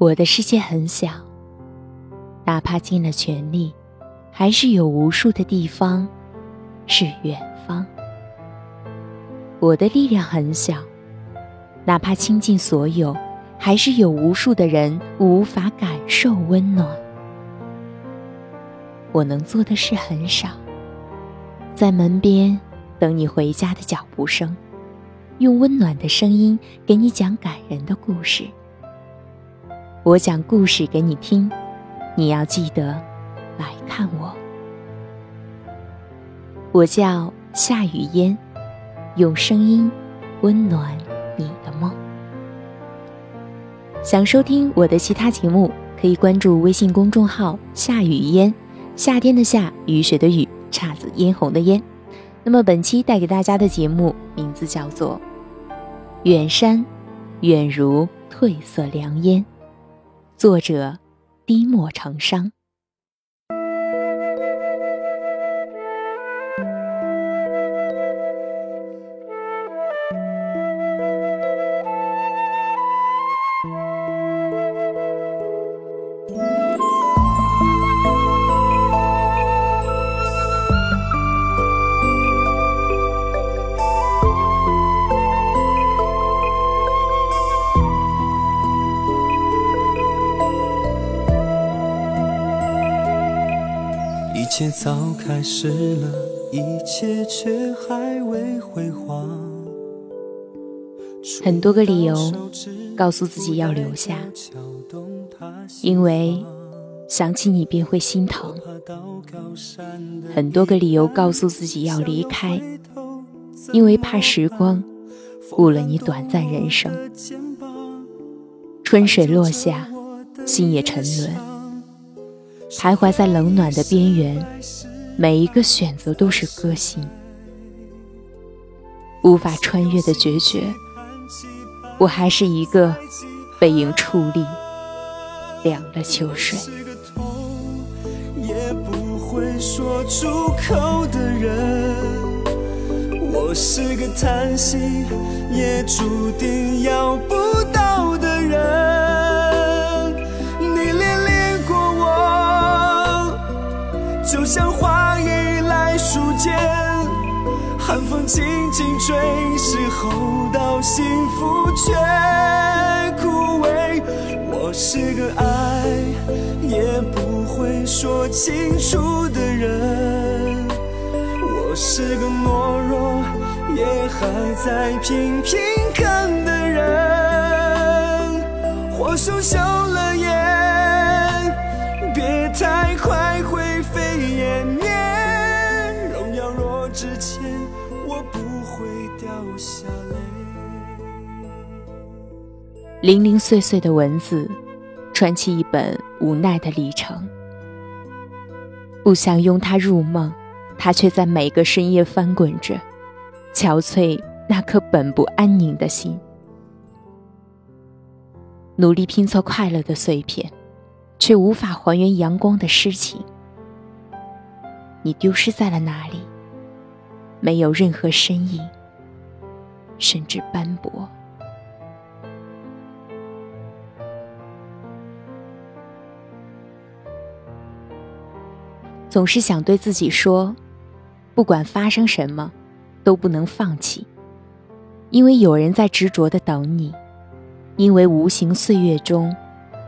我的世界很小，哪怕尽了全力，还是有无数的地方是远方。我的力量很小，哪怕倾尽所有，还是有无数的人无法感受温暖。我能做的事很少，在门边等你回家的脚步声，用温暖的声音给你讲感人的故事。我讲故事给你听，你要记得来看我。我叫夏雨嫣，用声音温暖你的梦。想收听我的其他节目，可以关注微信公众号“夏雨嫣”，夏天的夏，雨水的雨，姹紫嫣红的嫣。那么本期带给大家的节目名字叫做《远山远如褪色凉烟》。作者：低墨成殇。切早开始了，一切却还未辉煌。很多个理由告诉自己要留下，因为想起你便会心疼。很多个理由告诉自己要离开，因为怕时光误了你短暂人生。春水落下，心也沉沦。徘徊在冷暖的边缘，每一个选择都是歌心，无法穿越的决绝。我还是一个背影矗立，凉了秋水。我是个叹息，也注定要不到的人。就像花依赖树间，寒风轻轻吹，时候到幸福却枯萎。我是个爱也不会说清楚的人，我是个懦弱也还在频频看的人。或羞羞了零零碎碎的文字，串起一本无奈的历程。不想拥他入梦，他却在每个深夜翻滚着，憔悴那颗本不安宁的心。努力拼凑快乐的碎片，却无法还原阳光的诗情。你丢失在了哪里？没有任何身影，甚至斑驳。总是想对自己说，不管发生什么，都不能放弃，因为有人在执着的等你，因为无形岁月中，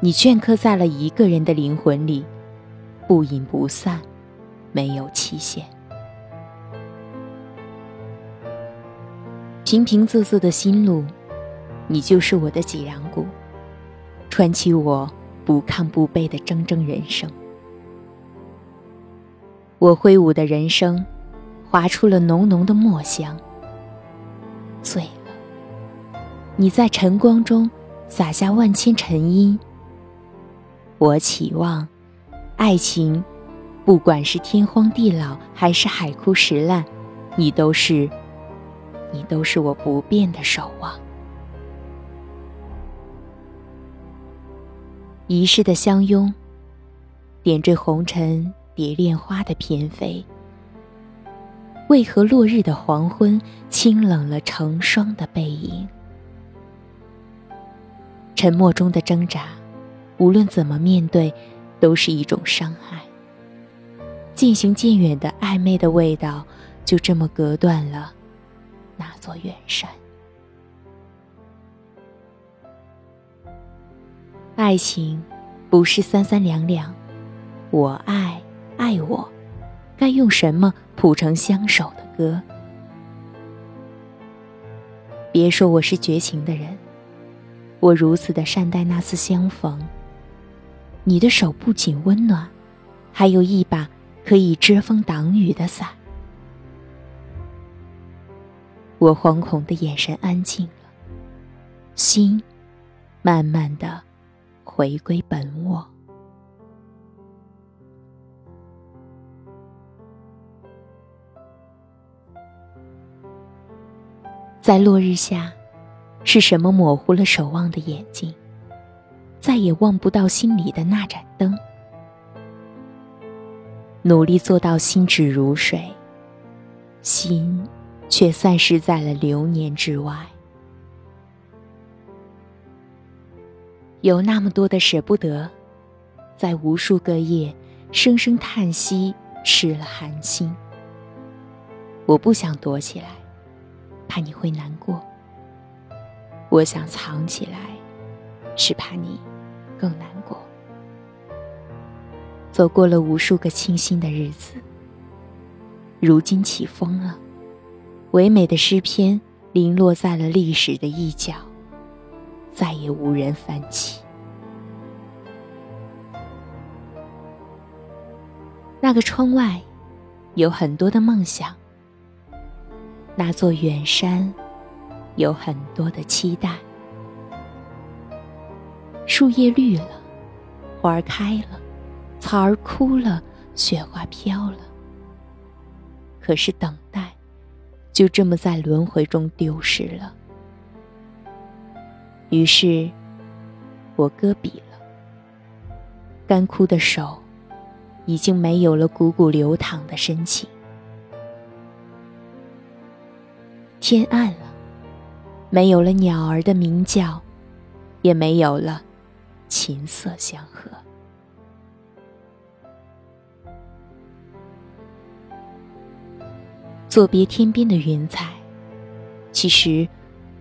你镌刻在了一个人的灵魂里，不隐不散，没有期限。平平仄仄的心路，你就是我的脊梁骨，穿起我不亢不卑的铮铮人生。我挥舞的人生，划出了浓浓的墨香。醉了，你在晨光中洒下万千尘音。我期望，爱情，不管是天荒地老还是海枯石烂，你都是，你都是我不变的守望。一世的相拥，点缀红尘。蝶恋花的翩飞，为何落日的黄昏清冷了成双的背影？沉默中的挣扎，无论怎么面对，都是一种伤害。渐行渐远的暧昧的味道，就这么隔断了座远山。爱情不是三三两两，我爱爱我，该用什么谱成相守的歌？别说我是绝情的人，我如此的善待那次相逢。你的手不仅温暖，还有一把可以遮风挡雨的伞。我惶恐的眼神安静了，心慢慢的回归本我。在落日下，是什么模糊了守望的眼睛？再也望不到心里的那盏灯。努力做到心止如水，心却散失在了流年之外。有那么多的舍不得，在无数个夜，声声叹息，湿了寒心。我不想躲起来，怕你会难过；我想藏起来，是怕你。更难过。走过了无数个清新的日子，如今起风了，唯美的诗篇零落在了历史的一角，再也无人翻起。那个窗外，有很多的梦想；那座远山，有很多的期待。树叶绿了，花儿开了，草儿枯了，雪花飘了。可是等待，就这么在轮回中丢失了。于是，我搁笔了。干枯的手，已经没有了汩汩流淌的深情。天暗了，没有了鸟儿的鸣叫，也没有了。琴瑟相和，作别天边的云彩。其实，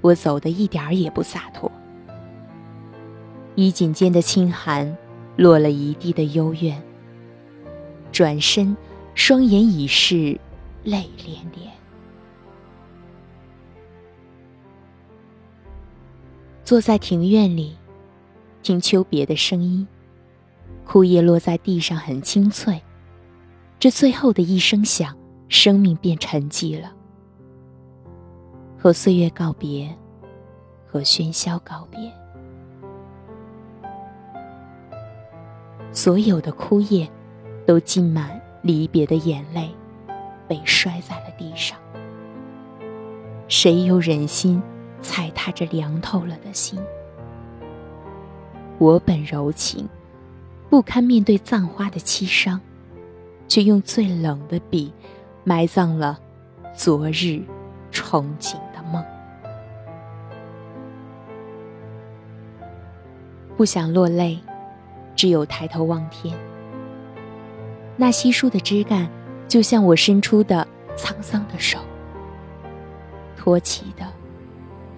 我走的一点儿也不洒脱。衣锦间的清寒，落了一地的幽怨。转身，双眼已是泪涟涟。坐在庭院里。听秋别的声音，枯叶落在地上很清脆。这最后的一声响，生命便沉寂了。和岁月告别，和喧嚣告别。所有的枯叶，都浸满离别的眼泪，被摔在了地上。谁又忍心踩踏这凉透了的心？我本柔情，不堪面对葬花的凄伤，却用最冷的笔，埋葬了昨日憧憬的梦。不想落泪，只有抬头望天。那稀疏的枝干，就像我伸出的沧桑的手，托起的，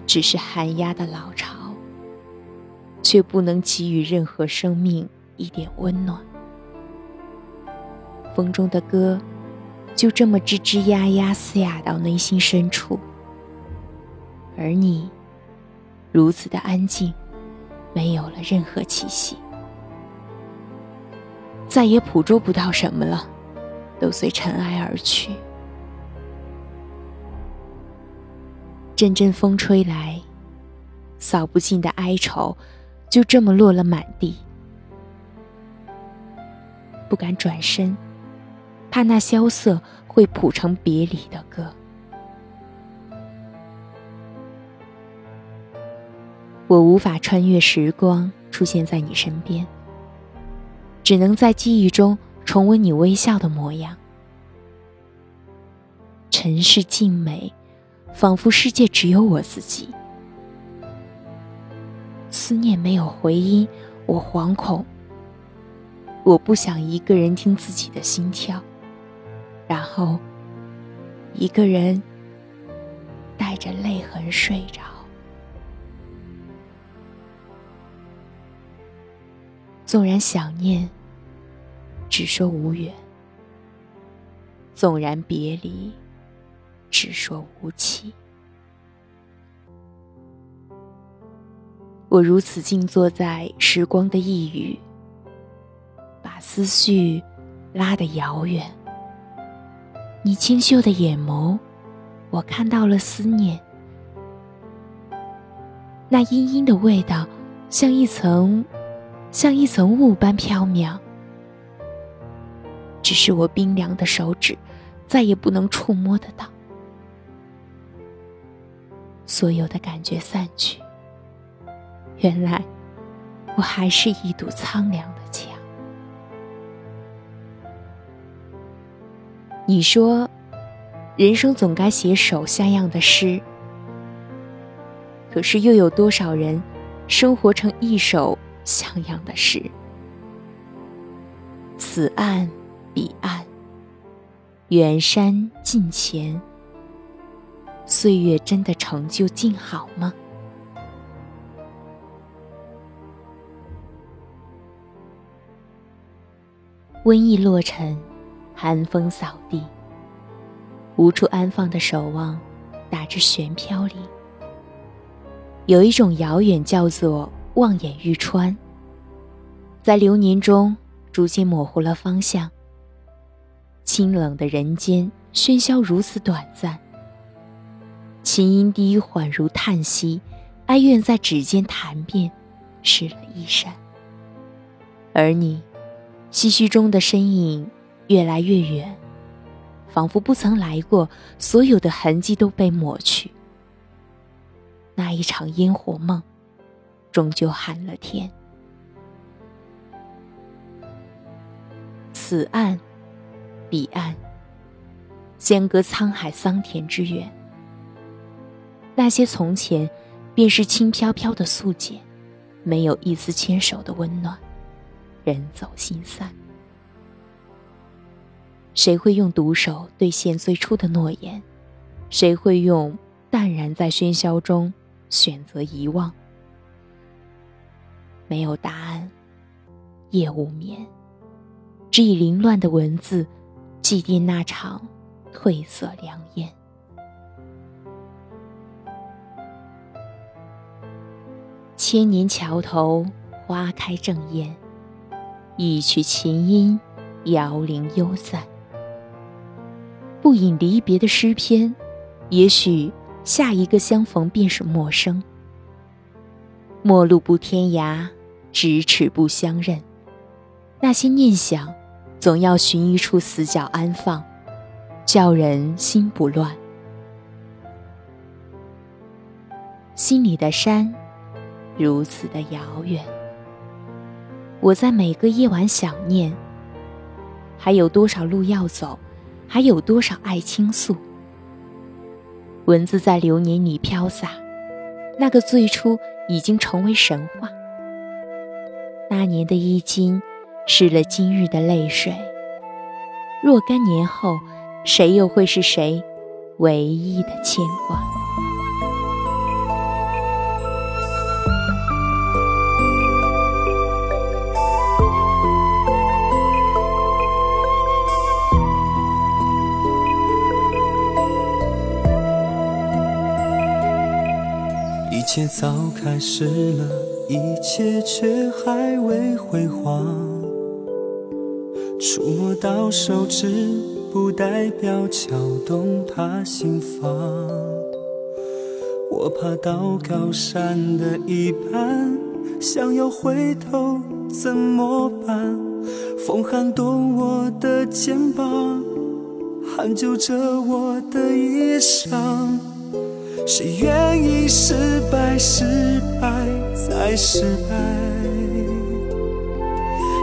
只是寒鸦的老巢。却不能给予任何生命一点温暖。风中的歌，就这么吱吱呀呀嘶哑到内心深处。而你，如此的安静，没有了任何气息，再也捕捉不到什么了，都随尘埃而去。阵阵风吹来，扫不尽的哀愁。就这么落了满地，不敢转身，怕那萧瑟会谱成别离的歌。我无法穿越时光出现在你身边，只能在记忆中重温你微笑的模样。尘世静美，仿佛世界只有我自己。思念没有回音，我惶恐，我不想一个人听自己的心跳，然后一个人带着泪痕睡着。纵然想念，只说无缘；纵然别离，只说无期。我如此静坐在时光的一隅，把思绪拉得遥远。你清秀的眼眸，我看到了思念。那阴阴的味道，像一层，像一层雾般飘渺。只是我冰凉的手指，再也不能触摸得到。所有的感觉散去。原来，我还是一堵苍凉的你说，人生总该写首像样的诗，可是又有多少人生活成一首像样的诗？此岸彼岸，远山近前，岁月真的成就静好吗？瘟疫落尘，寒风扫地，无处安放的守望，打着悬飘零。有一种遥远叫做望眼欲穿，在流年中逐渐模糊了方向。清冷的人间喧嚣如此短暂，琴音低缓如叹息，哀怨在指尖弹遍，湿了衣衫。而你。唏嘘中的身影越来越远，仿佛不曾来过，所有的痕迹都被抹去。那一场烟火梦，终究寒了天。此岸，彼岸，相隔沧海桑田之远。那些从前，便是轻飘飘的素笺，没有一丝牵手的温暖。人走心散，谁会用独手兑现最初的诺言？谁会用淡然在喧嚣中选择遗忘？没有答案，夜无眠，只以凌乱的文字祭奠那场褪色良烟。千年桥头，花开正艳。一曲琴音，摇铃悠散。不饮离别的诗篇，也许下一个相逢便是陌生。陌路不天涯，咫尺不相认。那些念想，总要寻一处死角安放，叫人心不乱。心里的山，如此的遥远。我在每个夜晚想念，还有多少路要走，还有多少爱倾诉。文字在流年里飘洒，那个最初已经成为神话。那年的衣襟，湿了今日的泪水。若干年后，谁又会是谁唯一的牵挂？一切早开始了，一切却还未辉煌。触摸到手指，不代表敲动他心房。我爬到高山的一半，想要回头怎么办？风撼动我的肩膀，撼揪着我的衣裳。谁愿意失败，失败再失败？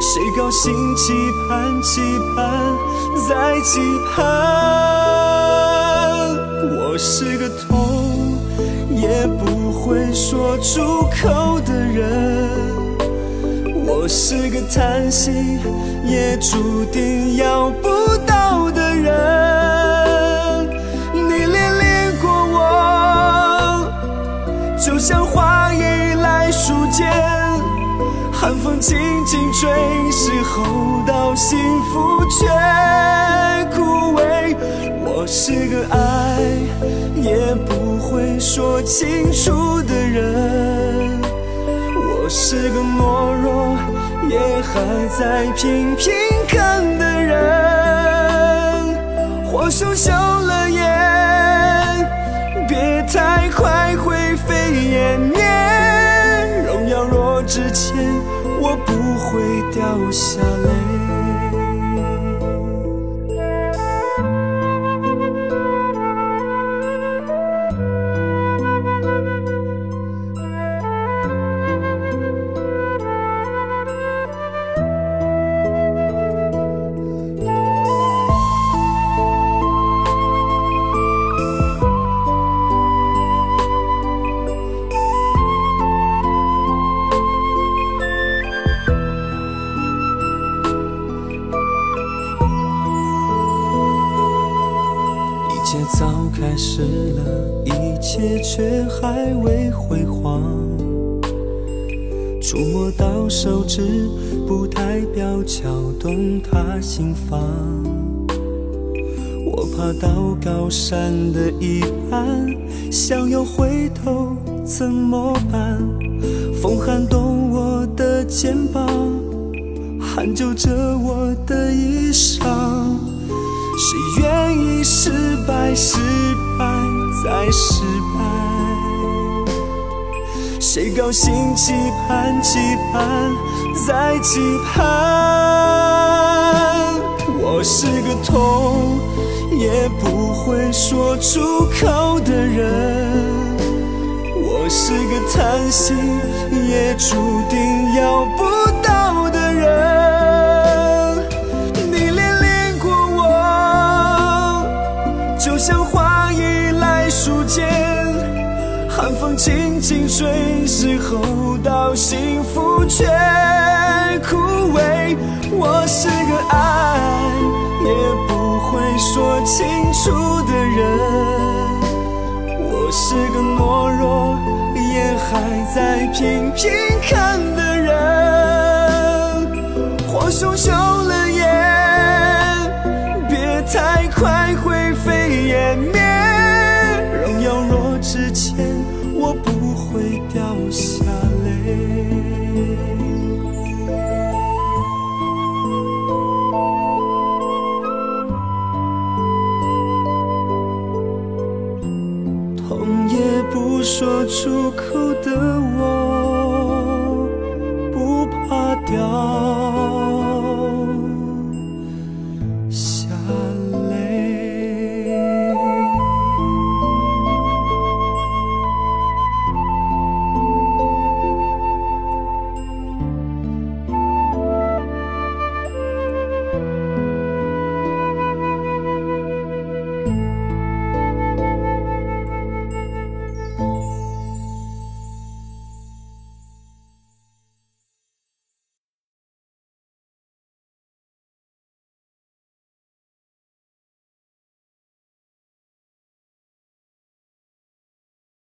谁高兴期盼，期盼再期盼？我是个痛也不会说出口的人，我是个叹息，也注定要不到的人。就像花一来树间，寒风轻轻吹，时候到幸福却枯萎。我是个爱也不会说清楚的人。我是个懦弱，也还在频频看的人，或羞羞了眼，太快灰飞烟灭。荣耀若之前，我不会掉下来。心房。我爬到高山的一半，想要回头怎么办？风撼动我的肩膀，撼揪着我的衣裳。谁愿意失败，失败再失败？谁高兴期盼，期盼再期盼？我是个痛也不会说出口的人，我是个贪心也注定要不到的人。你恋恋过我，就像花依赖树间寒风轻轻吹，时候到幸福却枯萎。我是个爱清楚的人，我是个懦弱也还在频频看的人。或羞出口